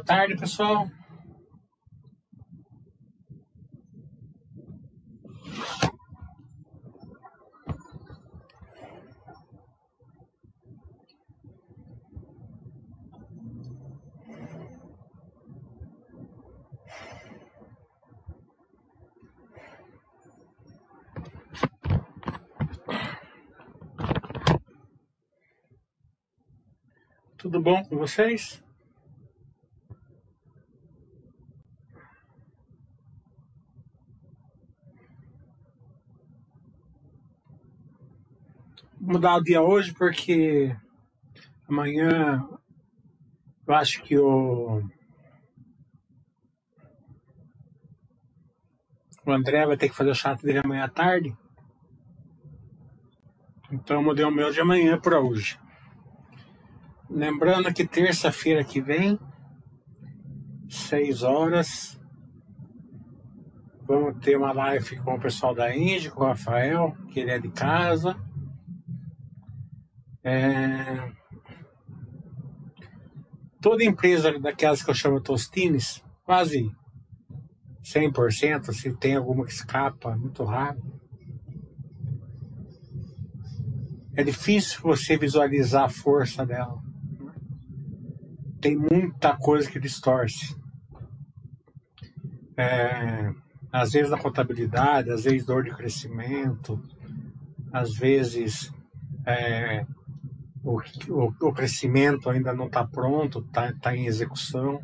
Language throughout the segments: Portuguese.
Boa tarde, pessoal. Tudo bom com vocês? Mudar o dia hoje porque amanhã eu acho que o, o André vai ter que fazer o chato dele amanhã à tarde. Então eu mudei o meu de amanhã para hoje. Lembrando que terça-feira que vem, 6 horas, vamos ter uma live com o pessoal da Índia, com o Rafael, que ele é de casa. É... Toda empresa daquelas que eu chamo Tostines, quase 100%, se tem alguma que escapa, muito raro. É difícil você visualizar a força dela. Tem muita coisa que distorce. É, às vezes na contabilidade, às vezes dor de crescimento, às vezes é, o, o, o crescimento ainda não está pronto, está tá em execução.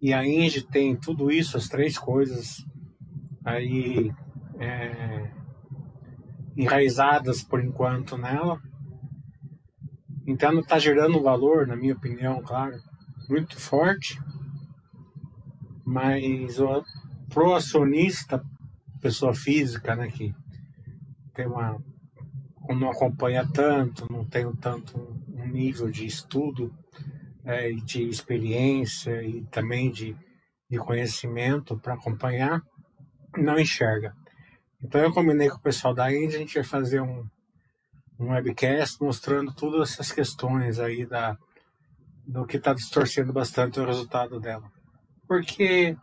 E a Inge tem tudo isso, as três coisas aí é, enraizadas por enquanto nela. Então está gerando um valor, na minha opinião, claro, muito forte. Mas o pro acionista, pessoa física, né, que tem uma não acompanha tanto, não tenho tanto nível de estudo é, de experiência e também de, de conhecimento para acompanhar, não enxerga. Então eu combinei com o pessoal da Índia, a gente vai fazer um, um webcast mostrando todas essas questões aí da, do que está distorcendo bastante o resultado dela. Porque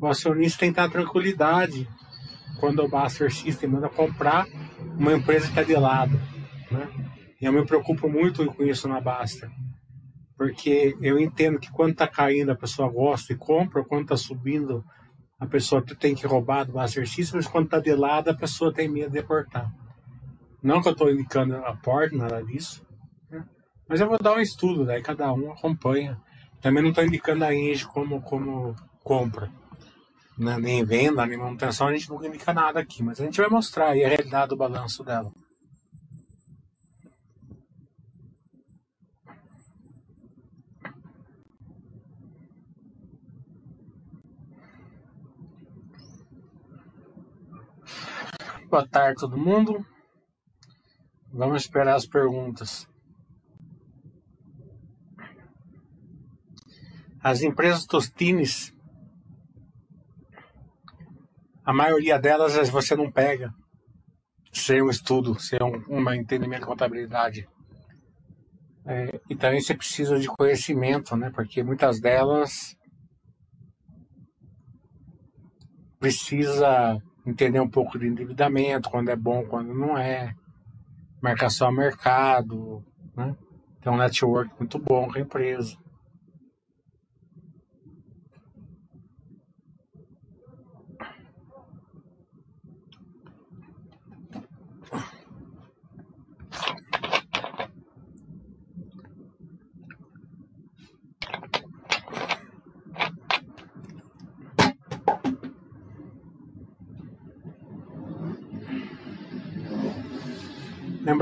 o acionista tem que ter tranquilidade quando o Buster System manda comprar uma empresa que está de lado. Né? E eu me preocupo muito com isso na Basta. Porque eu entendo que quando está caindo a pessoa gosta e compra, quando está subindo a pessoa tem que roubar do Buster System, mas quando está de lado a pessoa tem medo de cortar. Não que eu estou indicando a porta, nada disso. Né? Mas eu vou dar um estudo, daí cada um acompanha. Também não estou indicando a Engie como, como compra né, nem venda, nem manutenção, a gente não indica nada aqui, mas a gente vai mostrar aí a realidade do balanço dela. Boa tarde todo mundo. Vamos esperar as perguntas. As empresas Tostines a maioria delas você não pega sem um estudo, sem um, um entendimento de contabilidade. É, e também você precisa de conhecimento, né? Porque muitas delas precisa entender um pouco de endividamento, quando é bom, quando não é, marcação a mercado, né? Tem um network muito bom com a empresa.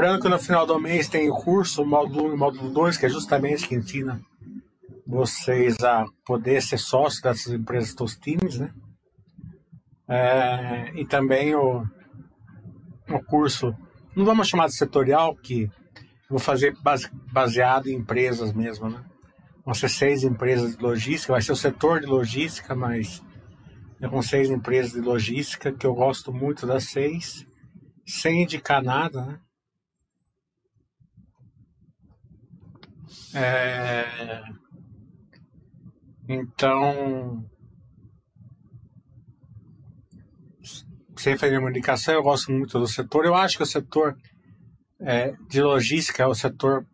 Lembrando que no final do mês tem o curso, o módulo 1 e o módulo 2, que é justamente que ensina vocês a poder ser sócio dessas empresas Tostines, né? É, e também o, o curso, não vamos chamar de setorial, que vou fazer base, baseado em empresas mesmo, né? Vão ser seis empresas de logística, vai ser o setor de logística, mas é com seis empresas de logística, que eu gosto muito das seis, sem indicar nada, né? É... Então, sem fazer uma indicação, eu gosto muito do setor. Eu acho que o setor é, de logística é o setor,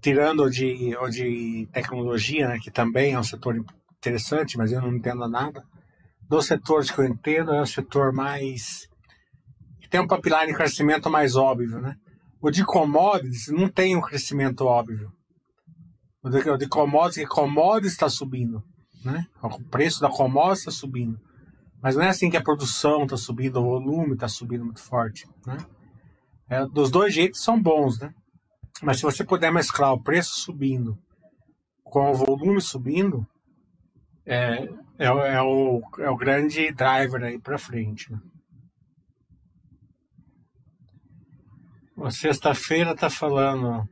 tirando de, o de tecnologia, né, que também é um setor interessante, mas eu não entendo nada. Dos setores que eu entendo, é o setor mais. tem um pipeline de crescimento mais óbvio. Né? O de commodities não tem um crescimento óbvio. O de, o de commodities, commodities está subindo. Né? O preço da commodities está subindo. Mas não é assim que a produção está subindo, o volume está subindo muito forte. Né? É, dos dois jeitos são bons, né? Mas se você puder mesclar o preço subindo com o volume subindo, é, é, é, o, é o grande driver aí para frente. Né? Sexta-feira está falando.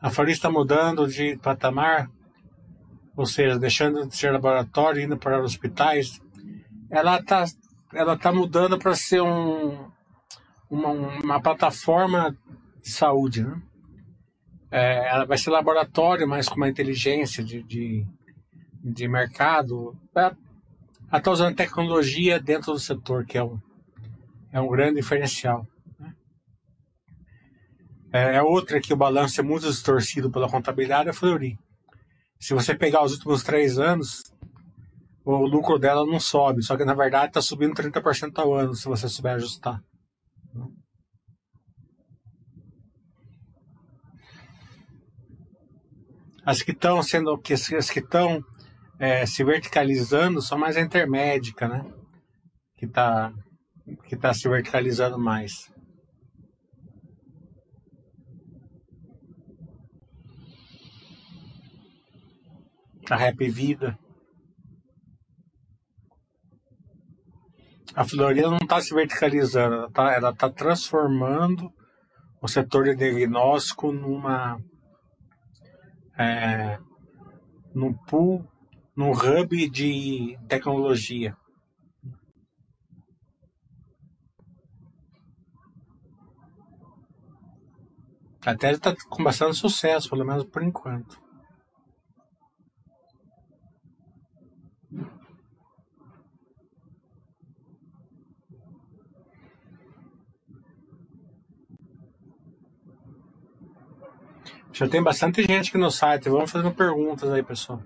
A Fari está mudando de patamar, ou seja, deixando de ser laboratório indo para hospitais ela está ela tá mudando para ser um, uma, uma plataforma de saúde, né? É, ela vai ser laboratório, mas com uma inteligência de, de, de mercado. Ela está usando tecnologia dentro do setor, que é um, é um grande diferencial. É, é outra que o balanço é muito distorcido pela contabilidade, é a Fleury. Se você pegar os últimos três anos, o lucro dela não sobe, só que na verdade está subindo 30% ao ano, se você souber ajustar. As que estão sendo, as que estão é, se verticalizando são mais a intermédica, né? Que está que tá se verticalizando mais. A Rap Vida. a Florida não está se verticalizando, ela está tá transformando o setor de diagnóstico numa é, num pool, num hub de tecnologia. Até está com bastante sucesso, pelo menos por enquanto. Já tem bastante gente aqui no site. Vamos fazendo perguntas aí, pessoal.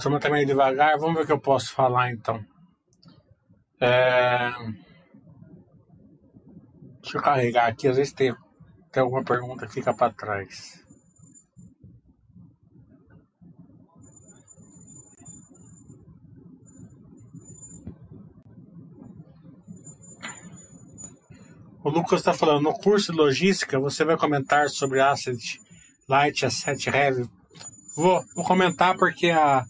Turma tá meio devagar, vamos ver o que eu posso falar então. É... Deixa eu carregar aqui, às vezes tem, tem alguma pergunta que fica para trás. O Lucas está falando, no curso de logística você vai comentar sobre Asset Light, Asset Heavy. Vou, vou comentar porque a,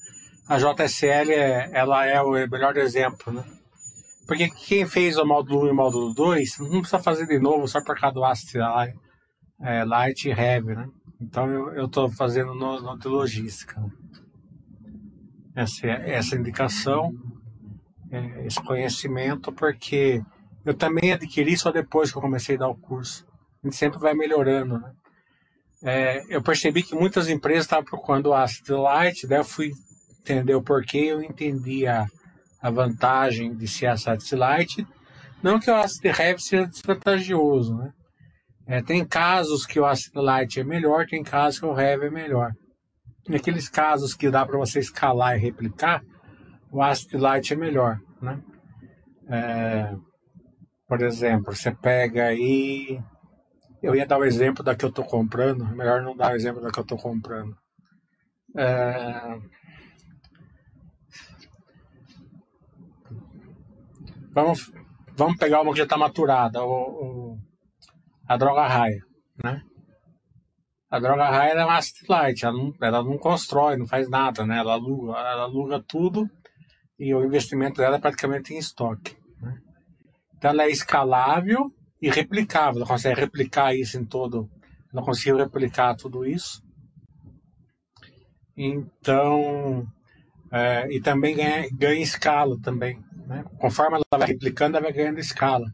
a JSL é, ela é o melhor exemplo, né? Porque quem fez o módulo 1 e o módulo 2 não precisa fazer de novo só por causa do AST é, Light e Heavy, né? Então eu estou fazendo no, no de logística. Né? Essa, essa indicação, é, esse conhecimento, porque eu também adquiri só depois que eu comecei a dar o curso. A gente sempre vai melhorando, né? É, eu percebi que muitas empresas estavam procurando o Acid Light, daí eu fui entender o porquê, eu entendi a, a vantagem de ser Acid Light. Não que o Acid Heavy seja desvantajoso, né? É, tem casos que o Acid Light é melhor, tem casos que o Heavy é melhor. Naqueles casos que dá para você escalar e replicar, o Acid Light é melhor. né? É, por exemplo, você pega aí. Eu ia dar o exemplo da que eu estou comprando, melhor não dar o exemplo da que eu estou comprando. É, vamos, vamos pegar uma que já está maturada, o, o, a droga raia, né? A droga raia é uma asset light, ela não, ela não constrói, não faz nada, né? Ela aluga, ela aluga tudo e o investimento dela é praticamente em estoque. Né? Então ela é escalável e replicável, ela consegue replicar isso em todo, ela conseguiu replicar tudo isso. Então, é, e também ganha, ganha escala também. Né? Conforme ela vai replicando, ela vai ganhando escala.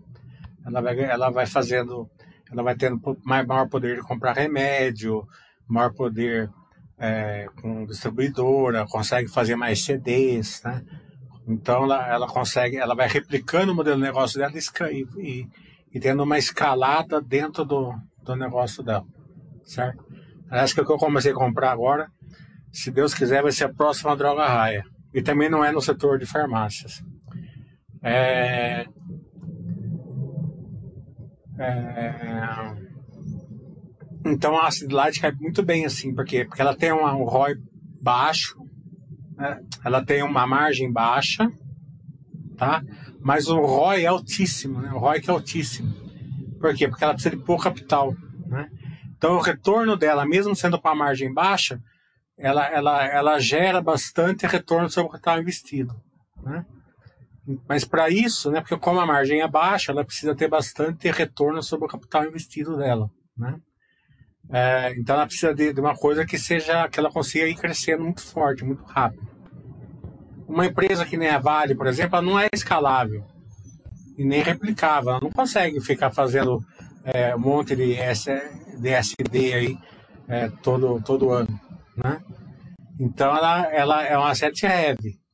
Ela vai, ela vai fazendo ela vai tendo maior poder de comprar remédio, maior poder é, com distribuidora, consegue fazer mais CDs, né? Então ela, ela consegue, ela vai replicando o modelo de negócio dela e, e, e tendo uma escalada dentro do, do negócio dela, certo? Acho que o que eu comecei a comprar agora, se Deus quiser, vai ser a próxima droga raia. E também não é no setor de farmácias. É, é... Então a Acid Light cai muito bem assim, porque, porque ela tem um ROI baixo, né? ela tem uma margem baixa, tá? mas o ROI é altíssimo, né? o ROI é altíssimo. Por quê? Porque ela precisa de pouco capital. Né? Então o retorno dela, mesmo sendo com a margem baixa, ela, ela, ela gera bastante retorno sobre o capital investido. Né? Mas para isso, né, porque como a margem é baixa, ela precisa ter bastante retorno sobre o capital investido dela, né? É, então ela precisa de, de, uma coisa que seja que ela consiga ir crescendo muito forte, muito rápido. Uma empresa que nem a Vale, por exemplo, ela não é escalável e nem replicável. Ela não consegue ficar fazendo é, um monte de DSD aí é, todo todo ano, né? Então ela, ela é uma asset heavy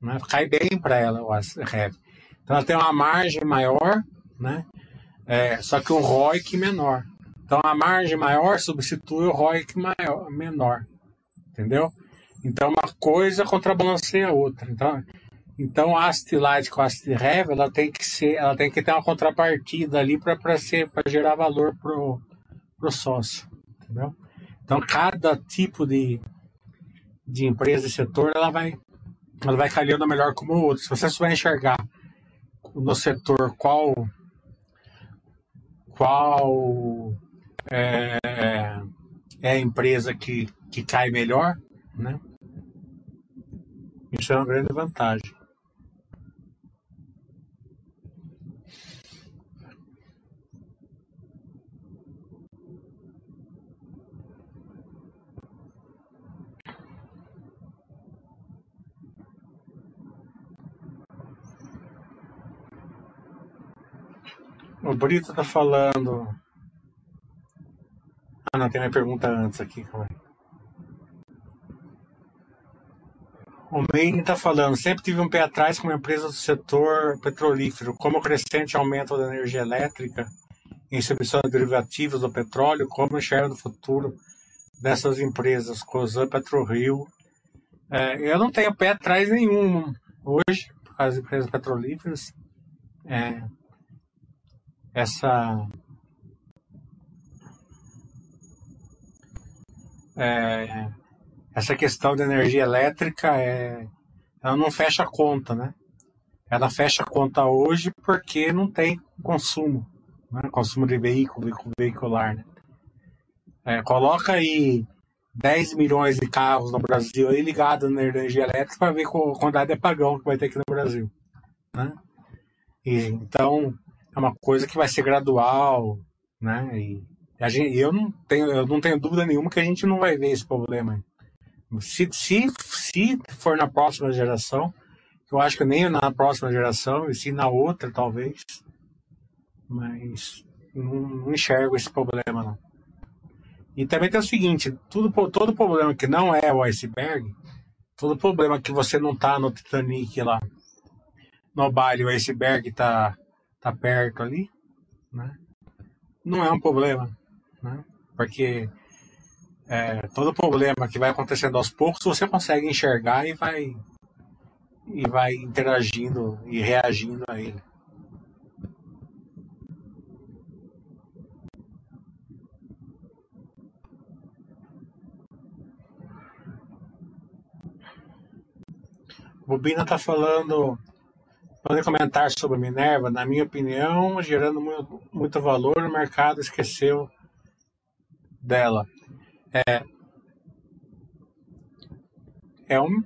né? cai bem para ela o REV. Então ela tem uma margem maior, né? É, só que um ROIC menor. Então a margem maior substitui o ROIC maior, menor, entendeu? Então uma coisa contrabalanceia a outra. Então, então a Astilite com a Rev, ela tem que ser, ela tem que ter uma contrapartida ali para ser para gerar valor pro pro sócio, entendeu? Então cada tipo de de empresa e setor ela vai ela vai calhando melhor como o outro. Se você souber enxergar no setor qual qual é, é a empresa que, que cai melhor, né? Isso é uma grande vantagem. O Brito tá falando. Ah, não, tem minha pergunta antes aqui, calma aí. O Maine está falando, sempre tive um pé atrás com uma empresa do setor petrolífero. Como o crescente aumento da energia elétrica em submissão de derivativos do petróleo, como enxerga no futuro dessas empresas, Cosan, PetroRio. É, eu não tenho pé atrás nenhum hoje, das empresas petrolíferas. É, essa é, essa questão da energia elétrica é, ela não fecha a conta, né? Ela fecha a conta hoje porque não tem consumo, né? consumo de veículo, veicular. Né? É, coloca aí 10 milhões de carros no Brasil aí ligados na energia elétrica para ver qual quantidade de apagão que vai ter aqui no Brasil. Né? E, então, é uma coisa que vai ser gradual, né? E a gente, eu não tenho, eu não tenho dúvida nenhuma que a gente não vai ver esse problema. Se, se, se for na próxima geração, eu acho que nem na próxima geração, e sim na outra, talvez. Mas não, não enxergo esse problema, não. E também tem o seguinte, tudo, todo problema que não é o iceberg, todo problema que você não tá no Titanic lá, no baile, o iceberg tá tá perto ali, né? Não é um problema, né? Porque é, todo problema que vai acontecendo aos poucos você consegue enxergar e vai e vai interagindo e reagindo a ele. Bobina está falando, podem comentar sobre Minerva. Na minha opinião, gerando muito, muito valor, o mercado esqueceu dela. É, é um,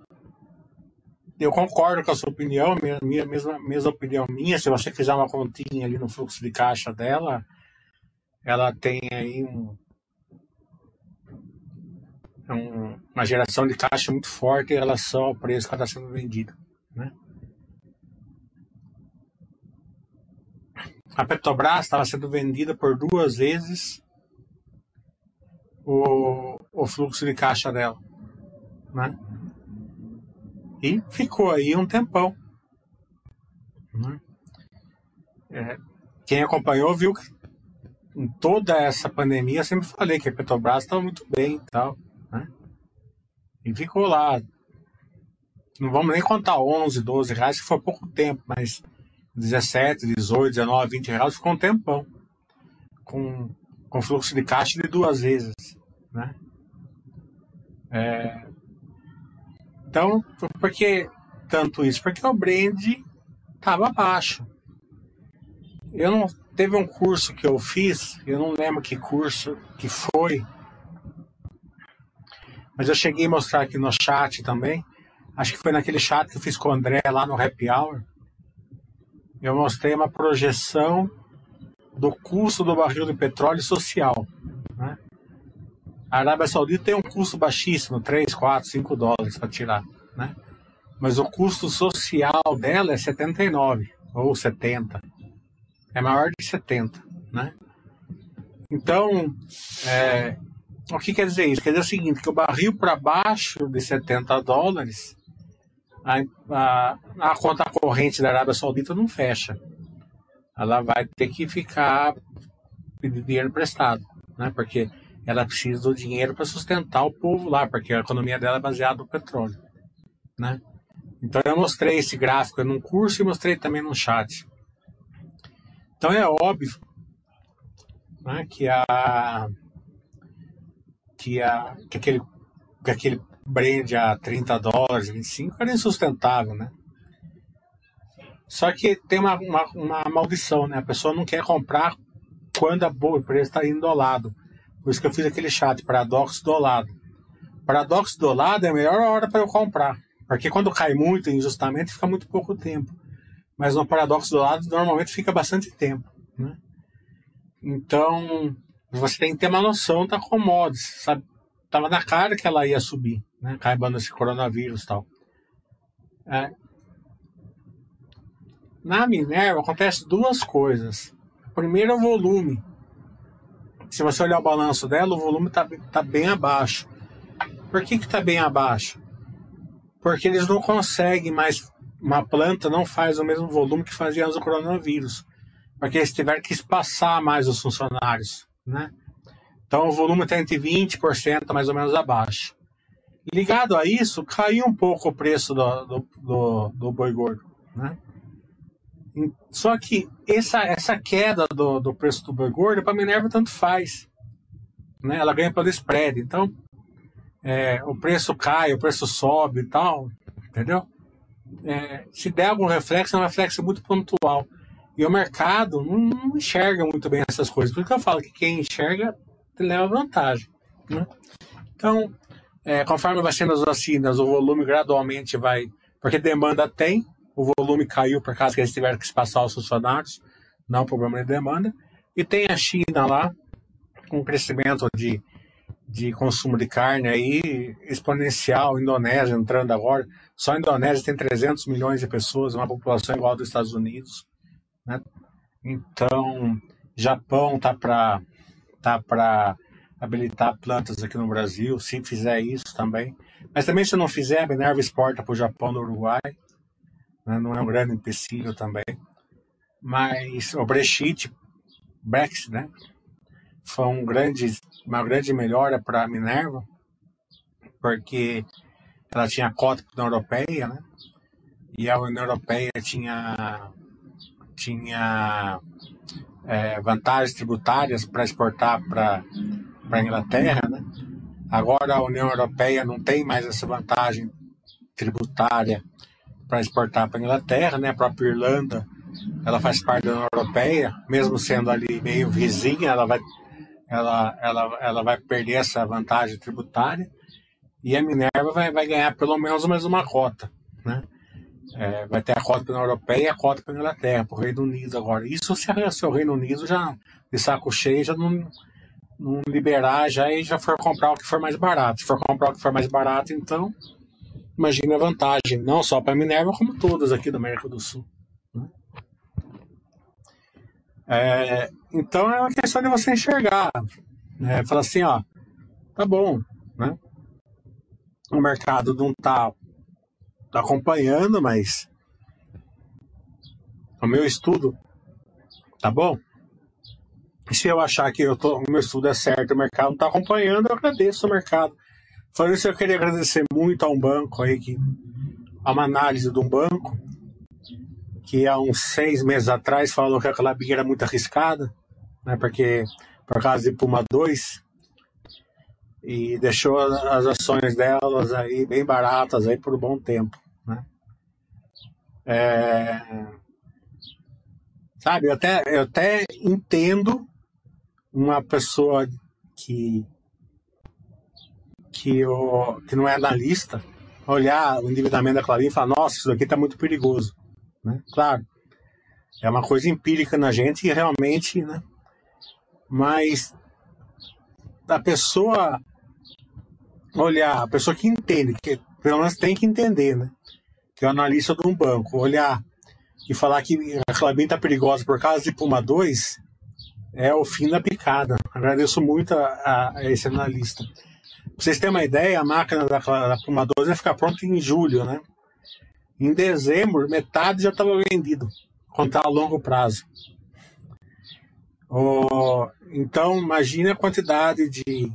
eu concordo com a sua opinião, minha, minha mesma, mesma opinião minha. Se você fizer uma continha ali no fluxo de caixa dela, ela tem aí um, um, uma geração de caixa muito forte em relação ao preço que está sendo vendido. Né? A Petrobras estava sendo vendida por duas vezes o, o fluxo de caixa dela. Né? E ficou aí um tempão. Né? É, quem acompanhou viu que em toda essa pandemia, eu sempre falei que a Petrobras estava muito bem e tal. Né? E ficou lá. Não vamos nem contar 11, 12 reais, que foi pouco tempo, mas 17, 18, 19, 20 reais ficou um tempão. Com, com fluxo de caixa de duas vezes. Né? É, então, por que tanto isso? Porque o brand estava baixo. Eu não teve um curso que eu fiz, eu não lembro que curso que foi, mas eu cheguei a mostrar aqui no chat também. Acho que foi naquele chat que eu fiz com o André lá no Happy Hour. Eu mostrei uma projeção do custo do barril de petróleo social. Né? A Arábia Saudita tem um custo baixíssimo, 3, 4, 5 dólares para tirar. Né? Mas o custo social dela é 79 ou 70. É maior de 70. Né? Então, é, o que quer dizer isso? Quer dizer o seguinte, que o barril para baixo de 70 dólares, a, a, a, conta corrente da Arábia Saudita não fecha. Ela vai ter que ficar pedindo dinheiro emprestado, né? Porque ela precisa do dinheiro para sustentar o povo lá, porque a economia dela é baseada no petróleo, né? Então eu mostrei esse gráfico num curso e mostrei também no chat. Então é óbvio né, que a que, a, que, aquele, que aquele brand a 30 dólares, 25 era insustentável, né? Só que tem uma, uma, uma maldição, né? A pessoa não quer comprar quando a boa empresa está indo ao lado. Por isso que eu fiz aquele chat, paradoxo do lado. Paradoxo do lado é a melhor hora para eu comprar. Porque quando cai muito injustamente, fica muito pouco tempo. Mas no paradoxo do lado, normalmente fica bastante tempo. Né? Então, você tem que ter uma noção da commodities, sabe? Tava na cara que ela ia subir, né? Caibando esse coronavírus e tal. É. Na Minerva acontece duas coisas. Primeiro o volume. Se você olhar o balanço dela, o volume está tá bem abaixo. Por que está bem abaixo? Porque eles não conseguem mais. Uma planta não faz o mesmo volume que fazia antes do coronavírus. Porque eles tiveram que espaçar mais os funcionários né? Então o volume está entre 20% mais ou menos abaixo. Ligado a isso, caiu um pouco o preço do, do, do, do boi gordo, né? Só que essa, essa queda do, do preço do boi gordo, para a Minerva tanto faz. Né? Ela ganha pelo spread. Então, é, o preço cai, o preço sobe e tal, entendeu? É, se der algum reflexo, é um reflexo muito pontual. E o mercado não, não enxerga muito bem essas coisas. Por isso que eu falo que quem enxerga leva vantagem. Né? Então, é, conforme vai sendo as vacinas, o volume gradualmente vai. Porque demanda tem, o volume caiu por causa que eles tiveram que passar os funcionários, não problema de demanda. E tem a China lá, com um crescimento de, de consumo de carne aí exponencial, Indonésia entrando agora. Só a Indonésia tem 300 milhões de pessoas, uma população igual dos Estados Unidos. Né? Então, Japão tá para tá para habilitar plantas aqui no Brasil, se fizer isso também. Mas também se não fizer, a Minerva exporta para o Japão, no Uruguai. Né? Não é um grande empecilho também. Mas o Brexit, Brexit, né? Foi um grande, uma grande melhora para a Minerva, porque ela tinha cota na Europeia, né? e a União Europeia tinha, tinha é, vantagens tributárias para exportar para a Inglaterra, né? Agora a União Europeia não tem mais essa vantagem tributária para exportar para a Inglaterra, né? A própria Irlanda, ela faz parte da União Europeia, mesmo sendo ali meio vizinha, ela vai, ela, ela, ela vai perder essa vantagem tributária e a Minerva vai, vai ganhar pelo menos mais uma cota, né? É, vai ter a cota para a Europeia e a cota para a Inglaterra, para o Reino Unido agora. Isso se, se o Reino Unido já, de saco cheio, já não, não liberar já e já for comprar o que for mais barato. Se for comprar o que for mais barato, então imagine a vantagem, não só para Minerva, como todas aqui da América do Sul. Né? É, então é uma questão de você enxergar. Né? Falar assim, ó, tá bom, né? O mercado não está Tô acompanhando, mas o meu estudo tá bom. Se eu achar que eu tô, o meu estudo é certo, o mercado não está acompanhando, eu agradeço o mercado. Falando isso, eu queria agradecer muito a um banco aí, que, a uma análise de um banco, que há uns seis meses atrás falou que aquela biga era muito arriscada, né, porque por causa de Puma 2, e deixou as ações delas aí bem baratas aí por um bom tempo. Né? É, sabe, eu até, eu até entendo uma pessoa que, que, o, que não é analista olhar o endividamento da Clarim e falar, nossa, isso daqui está muito perigoso. Né? Claro, é uma coisa empírica na gente e realmente, né? Mas a pessoa olhar, a pessoa que entende, que pelo menos tem que entender, né? que é o analista de um banco, olhar e falar que a Clabin está perigosa por causa de Puma 2, é o fim da picada. Agradeço muito a, a esse analista. Pra vocês terem uma ideia, a máquina da, da Puma 2 vai ficar pronta em julho, né? Em dezembro, metade já estava vendido, contar a longo prazo. Oh, então, imagine a quantidade de,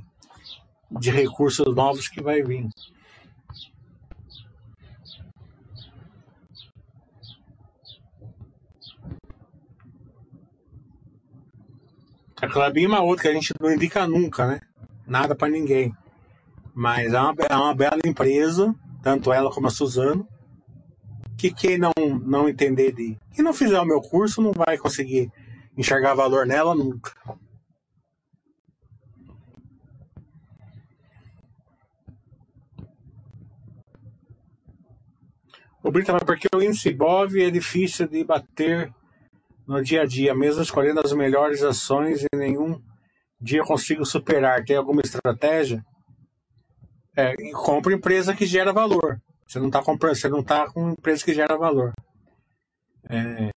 de recursos novos que vai vir. A Clabin é uma outra que a gente não indica nunca, né? Nada para ninguém. Mas é uma, é uma bela empresa, tanto ela como a Suzano, que quem não, não entender de. Quem não fizer o meu curso não vai conseguir enxergar valor nela nunca. O Brita, porque o índice BOV é difícil de bater no dia a dia, mesmo escolhendo as melhores ações e nenhum dia consigo superar. Tem alguma estratégia? É, compra empresa que gera valor. Você não está comprando, você não está com empresa que gera valor. É,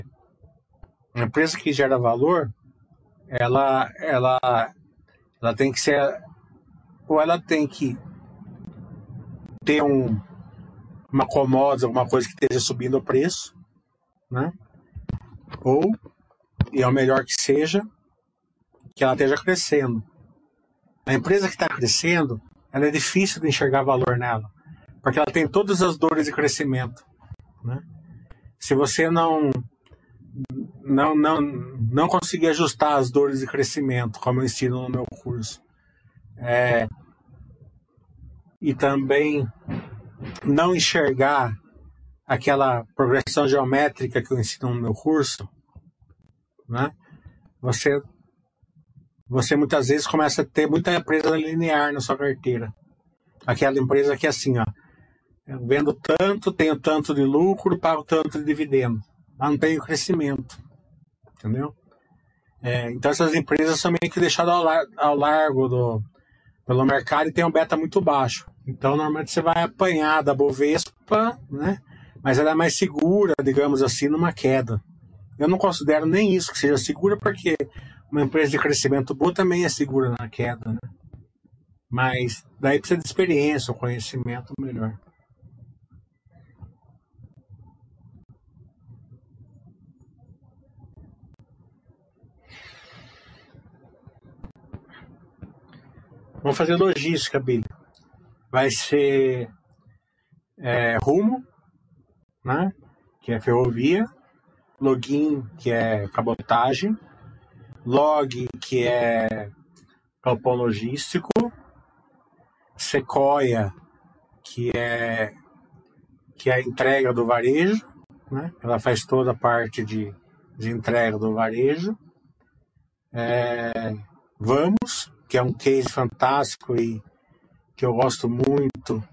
empresa que gera valor, ela, ela, ela tem que ser, ou ela tem que ter um, uma commodity, alguma coisa que esteja subindo o preço, né? Ou, e é o melhor que seja, que ela esteja crescendo. A empresa que está crescendo, ela é difícil de enxergar valor nela, porque ela tem todas as dores de crescimento. Né? Se você não, não, não, não conseguir ajustar as dores de crescimento, como eu ensino no meu curso, é, e também não enxergar aquela progressão geométrica que eu ensino no meu curso, né? Você, você muitas vezes começa a ter muita empresa linear na sua carteira. Aquela empresa que é assim, ó, eu vendo tanto, tenho tanto de lucro, pago tanto de dividendo. Mas não tenho crescimento. Entendeu? É, então essas empresas são meio que deixadas ao, lar ao largo do, pelo mercado e tem um beta muito baixo. Então normalmente você vai apanhar da Bovespa, né? Mas ela é mais segura, digamos assim, numa queda. Eu não considero nem isso que seja segura, porque uma empresa de crescimento boa também é segura na queda, né? Mas daí precisa de experiência, um conhecimento melhor. Vamos fazer logística, Billy. Vai ser é, rumo, né? que é ferrovia, login, que é cabotagem, log, que é galpão logístico, Sequoia, que é que é a entrega do varejo, né? Ela faz toda a parte de, de entrega do varejo. É, Vamos, que é um case fantástico e que eu gosto muito,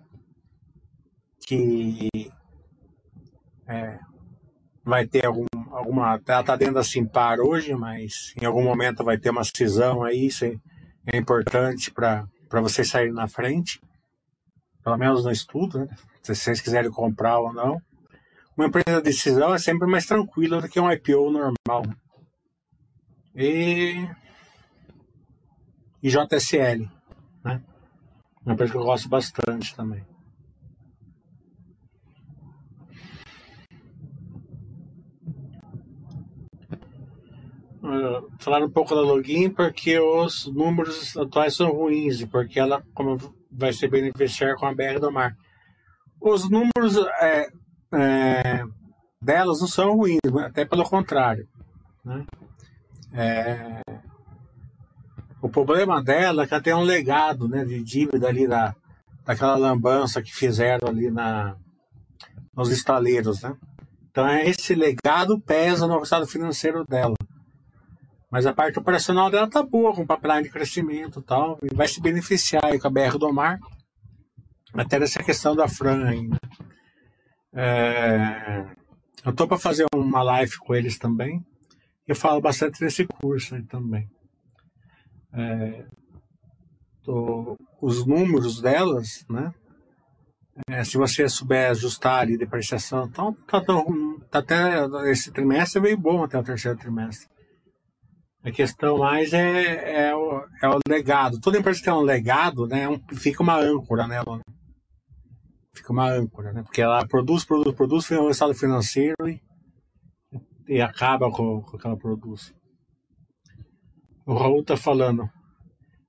que é, vai ter algum, alguma. Ela está dentro da Simpar hoje, mas em algum momento vai ter uma cisão aí, isso é, é importante para vocês saírem na frente, pelo menos no estudo, né? se vocês quiserem comprar ou não. Uma empresa de decisão é sempre mais tranquila do que um IPO normal. E, e JSL, né? Uma empresa que eu gosto bastante também. Uh, falar um pouco da login porque os números atuais são ruins e porque ela como vai ser beneficiar com a BR do Mar. Os números é, é, delas não são ruins, até pelo contrário. Né? É, o problema dela é que ela tem um legado né, de dívida ali da, daquela lambança que fizeram ali na, nos estaleiros. Né? Então esse legado pesa no estado financeiro dela. Mas a parte operacional dela tá boa, com pipeline de crescimento e tal, e vai se beneficiar aí com a BR do Mar, até dessa questão da Fran ainda. É, eu tô para fazer uma live com eles também, eu falo bastante desse curso aí também. É, tô, os números delas, né? É, se você souber ajustar ali depreciação, então tá, tão, tá até esse trimestre veio bom até o terceiro trimestre. A questão mais é, é, o, é o legado. Toda empresa que tem um legado, né, é um, fica uma âncora nela. Né? Fica uma âncora, né? Porque ela produz, produz, produz, tem um estado financeiro e, e acaba com, com o que ela produz. O Raul tá falando.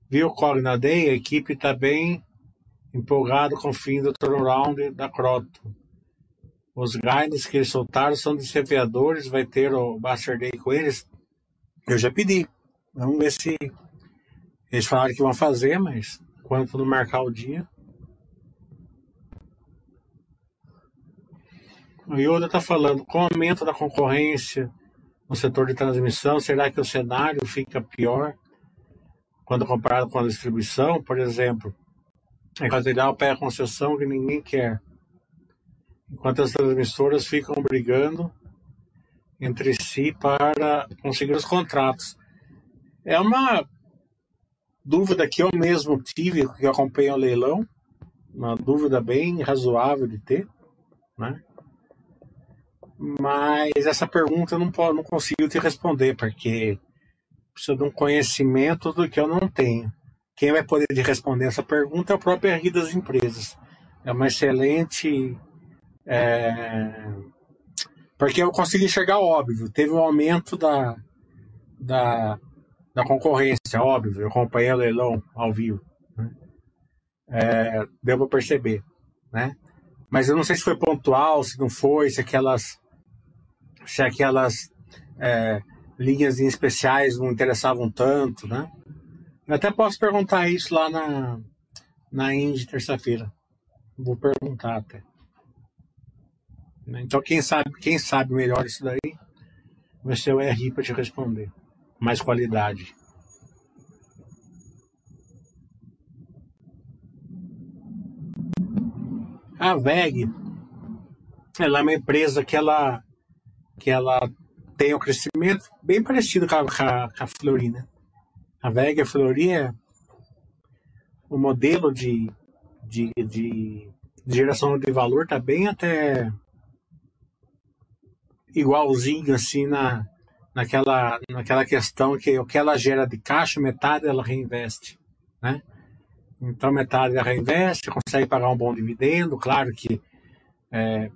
Viu o Cog na Day? A equipe está bem empolgada com o fim do turnaround da Croto. Os guides que eles soltaram são desafiadores. Vai ter o Buster Day com eles? Eu já pedi. Vamos ver se. Eles falaram que vão fazer, mas quando não marcar o dia. O Yoda está falando, com o aumento da concorrência no setor de transmissão, será que o cenário fica pior quando comparado com a distribuição? Por exemplo, a Equatorial pega concessão que ninguém quer, enquanto as transmissoras ficam brigando entre si para conseguir os contratos. É uma dúvida que eu mesmo tive, que acompanha o leilão, uma dúvida bem razoável de ter, né? Mas essa pergunta eu não, posso, não consigo te responder, porque preciso de um conhecimento do que eu não tenho. Quem vai poder te responder essa pergunta é o próprio RI das empresas. É uma excelente é, porque eu consegui enxergar óbvio. Teve um aumento da, da, da concorrência, óbvio. Eu acompanhei o leilão ao vivo. Né? É, deu para perceber. Né? Mas eu não sei se foi pontual, se não foi, se aquelas, se aquelas é, linhas especiais não interessavam tanto. Né? Eu até posso perguntar isso lá na, na Indy terça-feira. Vou perguntar até. Né? Então quem sabe, quem sabe melhor isso daí vai ser o RI para te responder. Mais qualidade. A VEG ela é uma empresa que ela, que ela tem um crescimento bem parecido com a, com a, com a VEG e a Florina, o modelo de, de, de, de geração de valor está bem até igualzinho assim na, naquela, naquela questão que o que ela gera de caixa, metade ela reinveste, né? Então metade ela reinveste, consegue pagar um bom dividendo, claro que é,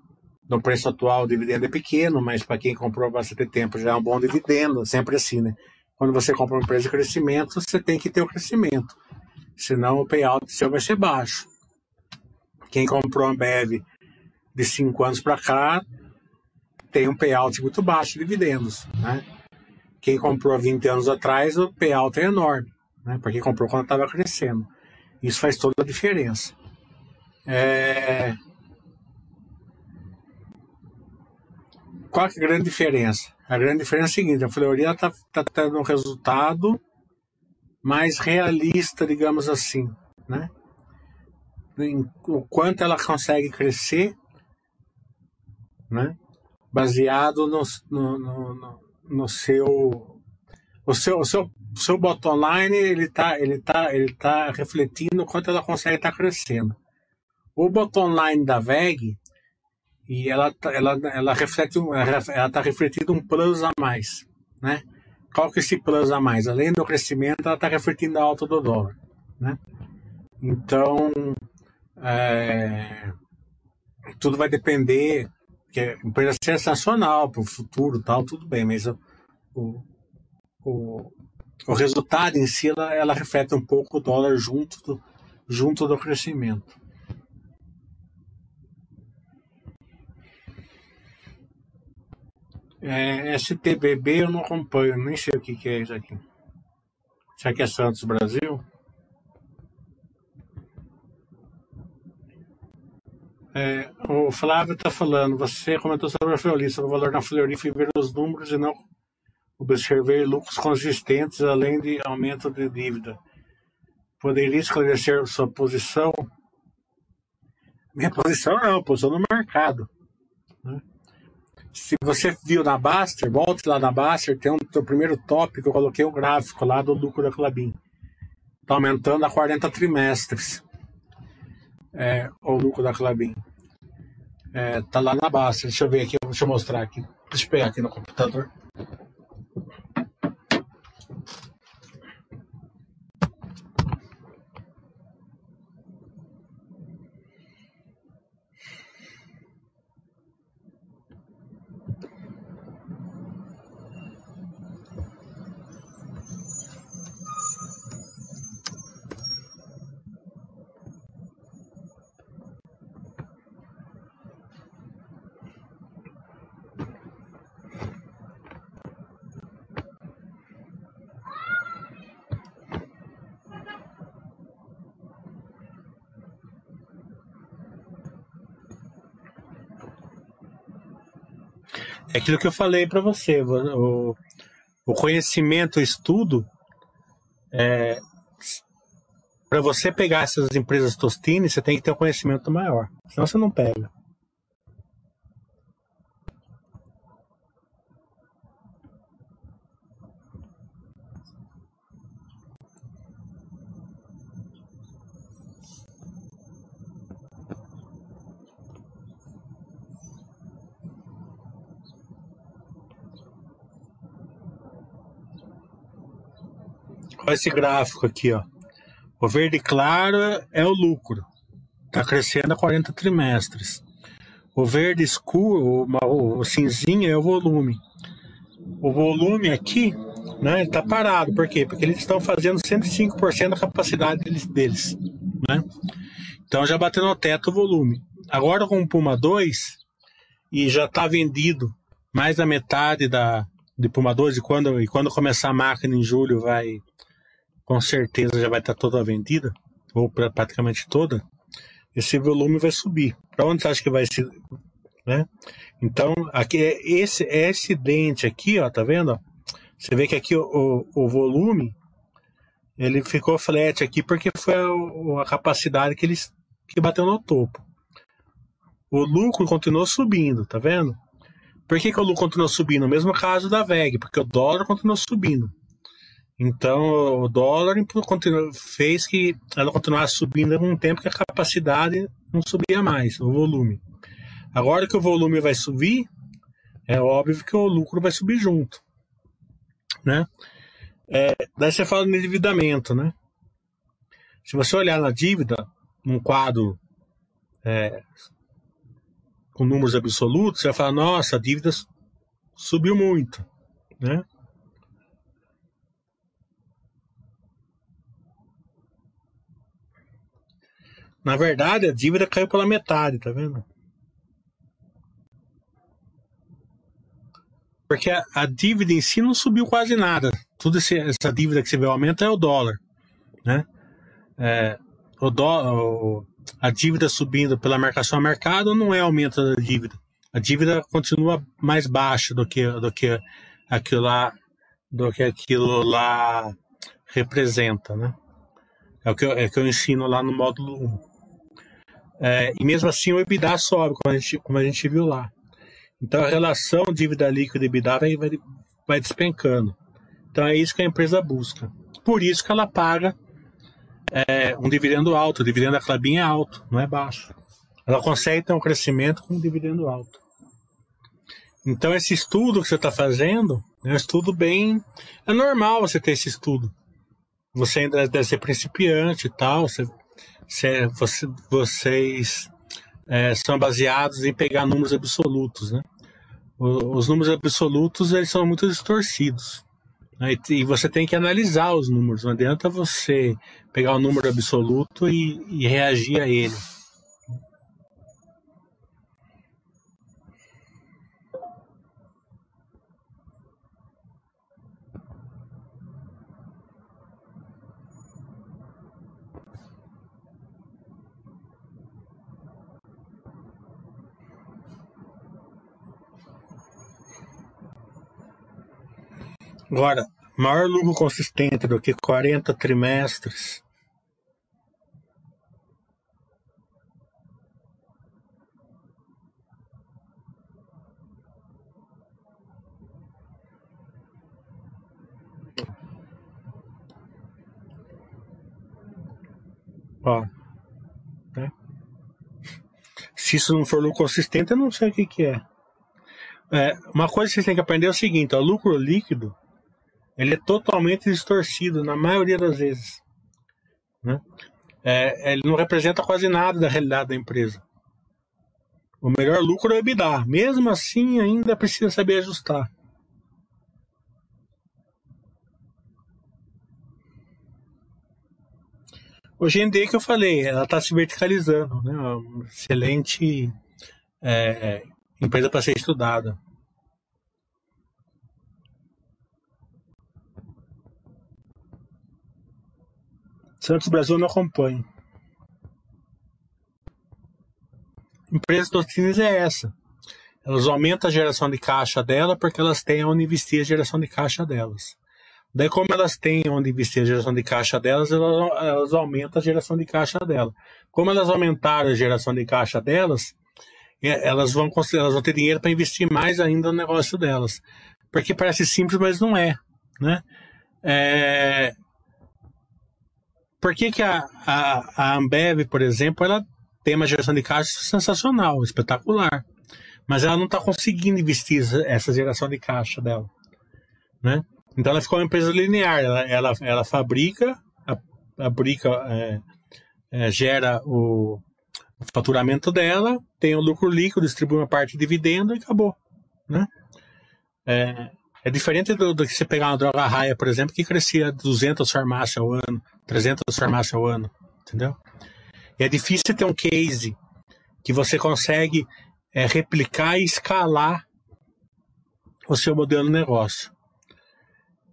no preço atual o dividendo é pequeno, mas para quem comprou há bastante tempo já é um bom dividendo, sempre assim, né? Quando você compra uma empresa de crescimento, você tem que ter o crescimento, senão o payout seu vai ser baixo. Quem comprou a Ambev de cinco anos para cá tem um payout muito baixo de dividendos, né? Quem comprou há 20 anos atrás, o payout é enorme, né? Porque comprou quando estava crescendo. Isso faz toda a diferença. É... Qual é a grande diferença? A grande diferença é a seguinte, a Florida está tá tendo um resultado mais realista, digamos assim, né? o quanto ela consegue crescer, né? Baseado no, no, no, no seu o seu, o seu, o seu bottom line ele está ele tá, ele tá refletindo quanto ela consegue estar tá crescendo. O bottom line da VEG e ela tá, ela ela reflete ela está refletindo um plus a mais, né? Qual que é esse plus a mais? Além do crescimento, ela está refletindo a alta do dólar, né? Então, é, tudo vai depender, que a empresa é sensacional para o futuro, tal, tudo bem, mas o, o, o resultado em si ela, ela reflete um pouco o dólar junto do, junto do crescimento. É, STBB eu não acompanho, nem sei o que, que é isso aqui. Será que é Santos Brasil? É, o Flávio está falando, você comentou sobre a Fleury, sobre o valor na Fleury, fui ver os números e não observei lucros consistentes, além de aumento de dívida. Poderia esclarecer sua posição? Minha posição não, posição no mercado. Né? Se você viu na Baster, volte lá na Baster, tem um o primeiro tópico, eu coloquei o um gráfico lá do lucro da Clabin. Está aumentando a 40 trimestres é, o lucro da Clabin. É, tá lá na base. Deixa eu ver aqui, deixa eu mostrar aqui. Deixa eu pegar aqui no computador. É aquilo que eu falei para você, o, o conhecimento, o estudo, é, para você pegar essas empresas Tostine, você tem que ter um conhecimento maior, senão você não pega. Esse gráfico aqui, ó. O verde claro é o lucro. Está crescendo a 40 trimestres. O verde escuro, o, o cinzinho é o volume. O volume aqui, né, está parado. Por quê? Porque eles estão fazendo 105% da capacidade deles, deles, né? Então já bateu no teto o volume. Agora com o Puma 2 e já está vendido mais da metade da de Puma 2 e quando e quando começar a máquina em julho vai com certeza já vai estar toda vendida, ou praticamente toda, esse volume vai subir. Para onde você acha que vai se. Né? Então, aqui é esse, é esse dente aqui, ó, tá vendo? Você vê que aqui o, o, o volume ele ficou flat aqui porque foi a, a capacidade que ele que bateu no topo. O lucro continuou subindo, tá vendo? Por que, que o lucro continuou subindo? No mesmo caso da VEG, porque o dólar continuou subindo. Então, o dólar fez que ela continuasse subindo em um tempo que a capacidade não subia mais, o volume. Agora que o volume vai subir, é óbvio que o lucro vai subir junto. Né? É, daí você fala no endividamento, né? Se você olhar na dívida, num quadro é, com números absolutos, você vai falar, nossa, a dívida subiu muito, né? Na verdade, a dívida caiu pela metade, tá vendo? Porque a, a, dívida em si não subiu quase nada. Tudo essa dívida que você vê aumenta é o dólar, né? É, o dó, a dívida subindo pela marcação a mercado não é aumento da dívida. A dívida continua mais baixa do que do que aquilo lá do que aquilo lá representa, né? É o que eu, é que eu ensino lá no módulo 1. É, e mesmo assim o EBITDA sobe, como a gente, como a gente viu lá. Então a relação dívida líquida e EBITDA vai, vai, vai despencando. Então é isso que a empresa busca. Por isso que ela paga é, um dividendo alto. O dividendo da Clabin é alto, não é baixo. Ela consegue ter um crescimento com um dividendo alto. Então esse estudo que você está fazendo é um estudo bem. É normal você ter esse estudo você ainda deve ser principiante e tal, você, você, você vocês é, são baseados em pegar números absolutos, né? os números absolutos eles são muito distorcidos. Né? E você tem que analisar os números. Não adianta você pegar o um número absoluto e, e reagir a ele. Agora, maior lucro consistente do que 40 trimestres. Ó, né? Se isso não for lucro consistente, eu não sei o que, que é. é. Uma coisa que vocês têm que aprender é o seguinte: ó, lucro líquido ele é totalmente distorcido na maioria das vezes. Né? É, ele não representa quase nada da realidade da empresa. O melhor lucro é o EBITDA. Mesmo assim, ainda precisa saber ajustar. Hoje em dia que eu falei, ela está se verticalizando, né? Uma excelente é, empresa para ser estudada. Santos Brasil não acompanha. Empresa Tostines é essa. Elas aumentam a geração de caixa dela porque elas têm onde investir a geração de caixa delas. Daí, como elas têm onde investir a geração de caixa delas, elas, elas aumentam a geração de caixa dela. Como elas aumentaram a geração de caixa delas, é, elas vão, elas vão ter dinheiro para investir mais ainda no negócio delas. Porque parece simples, mas não é. Né? É, por que, que a, a, a Ambev, por exemplo, ela tem uma geração de caixa sensacional, espetacular. Mas ela não está conseguindo investir essa geração de caixa dela. Né? Então ela ficou uma empresa linear. Ela, ela, ela fabrica, a, é, é, gera o, o, faturamento dela, tem o lucro líquido, distribui uma parte de dividendo e acabou. Né? É, é diferente do, do, que você pegar uma droga raia, por exemplo, que crescia 200 farmácias ao ano, 300 farmácias ao ano, entendeu? E é difícil ter um case que você consegue é, replicar e escalar o seu modelo de negócio.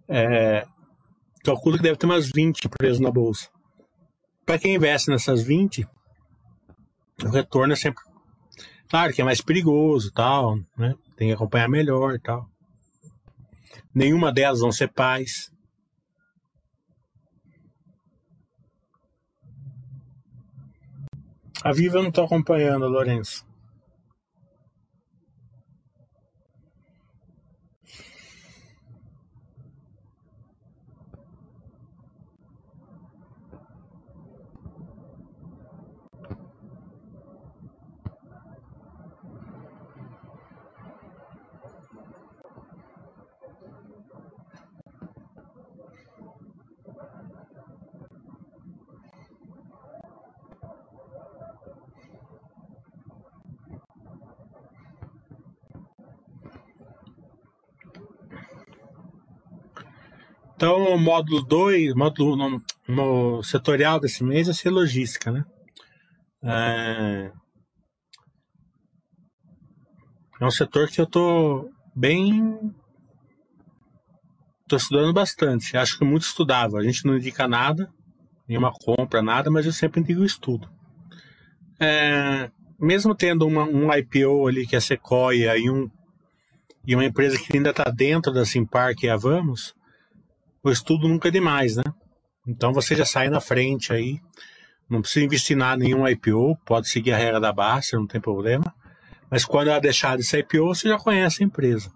É, calculo que deve ter umas 20 empresas na bolsa. Para quem investe nessas 20, o retorno é sempre. Claro que é mais perigoso, tal, né? Tem que acompanhar melhor tal. Nenhuma delas vão ser pais. A Viva não estou acompanhando, Lourenço. Então, o módulo 2, módulo no, no, setorial desse mês é ser logística, né? É, é um setor que eu tô bem Estou estudando bastante. Acho que muito estudava. A gente não indica nada, nenhuma compra, nada, mas eu sempre indico estudo. É, mesmo tendo uma, um IPO ali que é Sequoia e, um, e uma empresa que ainda está dentro da Simpar, que é a Vamos, o estudo nunca é demais, né? Então você já sai na frente aí. Não precisa investir nada em nenhum IPO, pode seguir a regra da Basta, não tem problema. Mas quando ela deixar de ser IPO, você já conhece a empresa.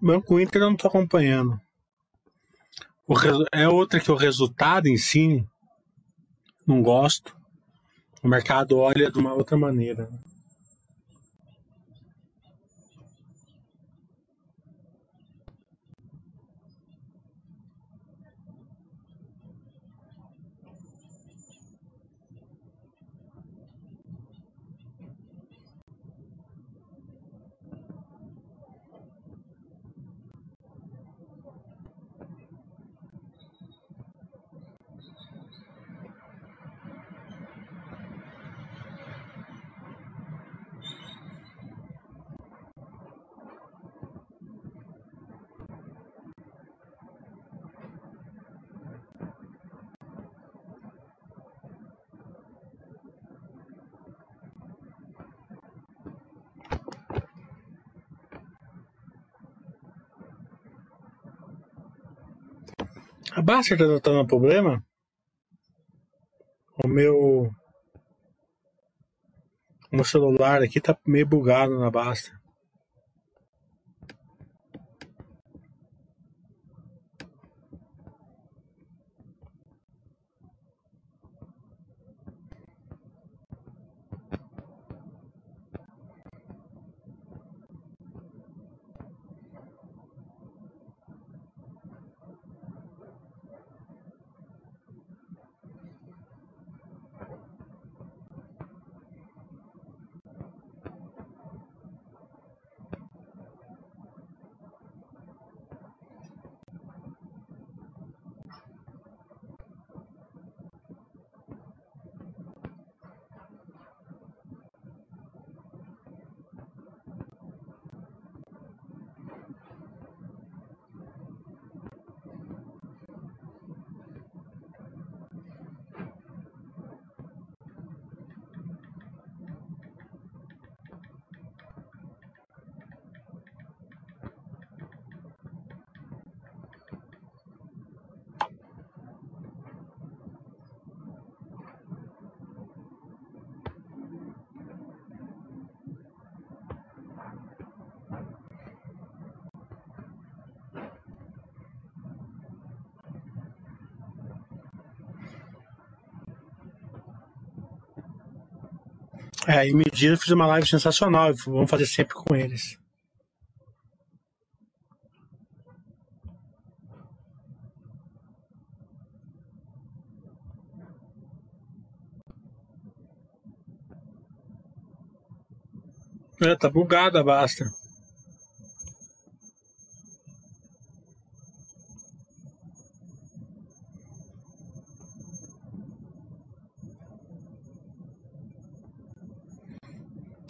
Banco Inter eu não estou acompanhando. É outra que o resultado em si não gosto. O mercado olha de uma outra maneira. A Baster tá dando problema? O meu. O meu celular aqui tá meio bugado na Baster. É, e Medida fiz uma live sensacional. Vamos fazer sempre com eles. É, tá bugada basta.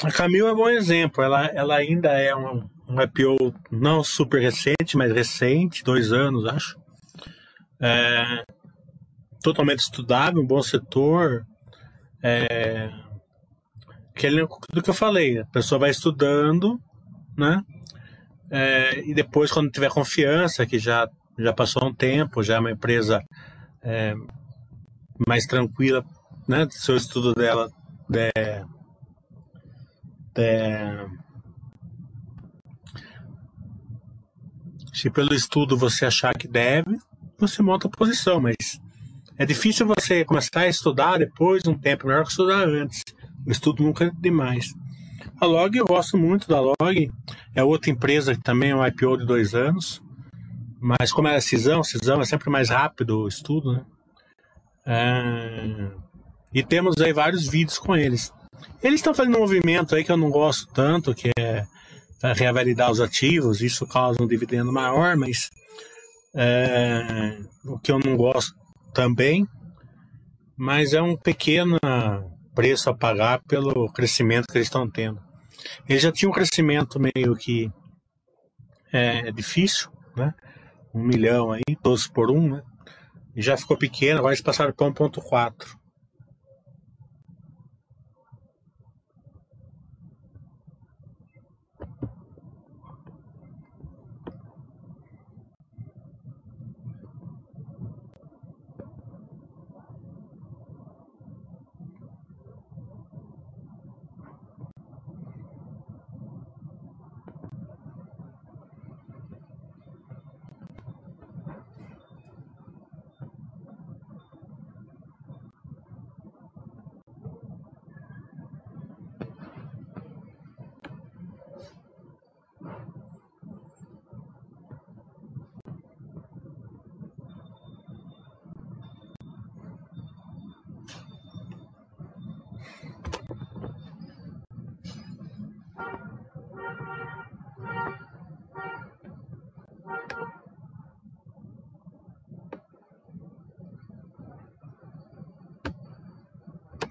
A Camil é um bom exemplo. Ela, ela ainda é um, um IPO não super recente, mas recente, dois anos, acho. É, totalmente estudado, um bom setor. É, aquele, do que eu falei, a pessoa vai estudando, né? É, e depois, quando tiver confiança, que já, já passou um tempo, já é uma empresa é, mais tranquila, né? Seu estudo dela é, é, Se pelo estudo você achar que deve, você monta a posição, mas é difícil você começar a estudar depois de um tempo, melhor que estudar antes. O estudo nunca é demais. A Log, eu gosto muito da Log, é outra empresa que também é um IPO de dois anos, mas como é cisão, cisão é sempre mais rápido o estudo, né? É... E temos aí vários vídeos com eles. Eles estão fazendo um movimento aí que eu não gosto tanto, que é revalidar os ativos, isso causa um dividendo maior, mas é, o que eu não gosto também, mas é um pequeno preço a pagar pelo crescimento que eles estão tendo. Eles já tinham um crescimento meio que é, difícil, né? Um milhão aí, 12 por um, né? Já ficou pequeno, agora eles passaram para 1.4.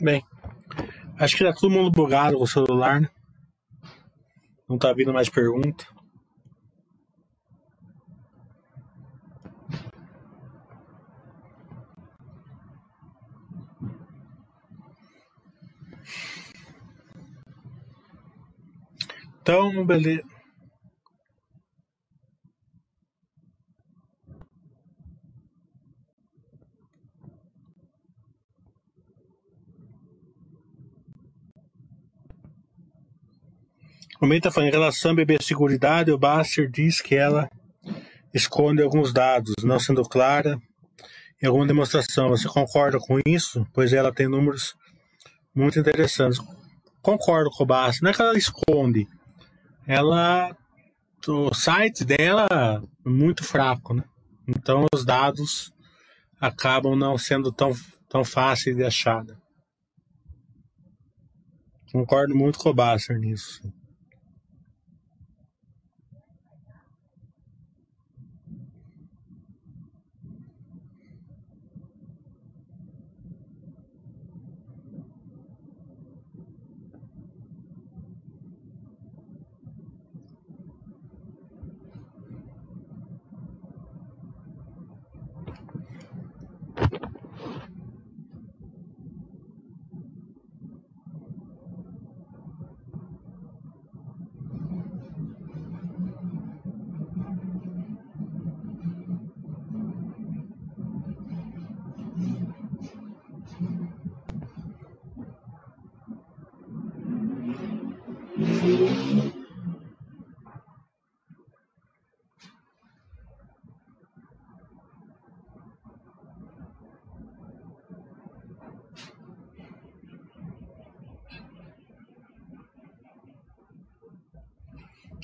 Bem, acho que tá todo mundo bugado com o celular, né? Não tá vindo mais pergunta. Então, beleza. Está falando em relação à ciberseguridade, o Baster diz que ela esconde alguns dados, não sendo clara em alguma demonstração. Você concorda com isso? Pois ela tem números muito interessantes. Concordo com o Baster. Não é que ela esconde. Ela. O site dela é muito fraco, né? Então os dados acabam não sendo tão, tão fáceis de achar. Né? Concordo muito com o Baster nisso.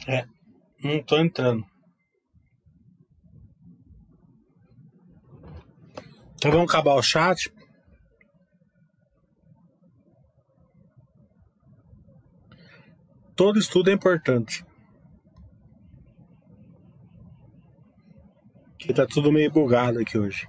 É, não tô entrando. Então vamos acabar o chat. Todo estudo é importante. Que tá tudo meio bugado aqui hoje.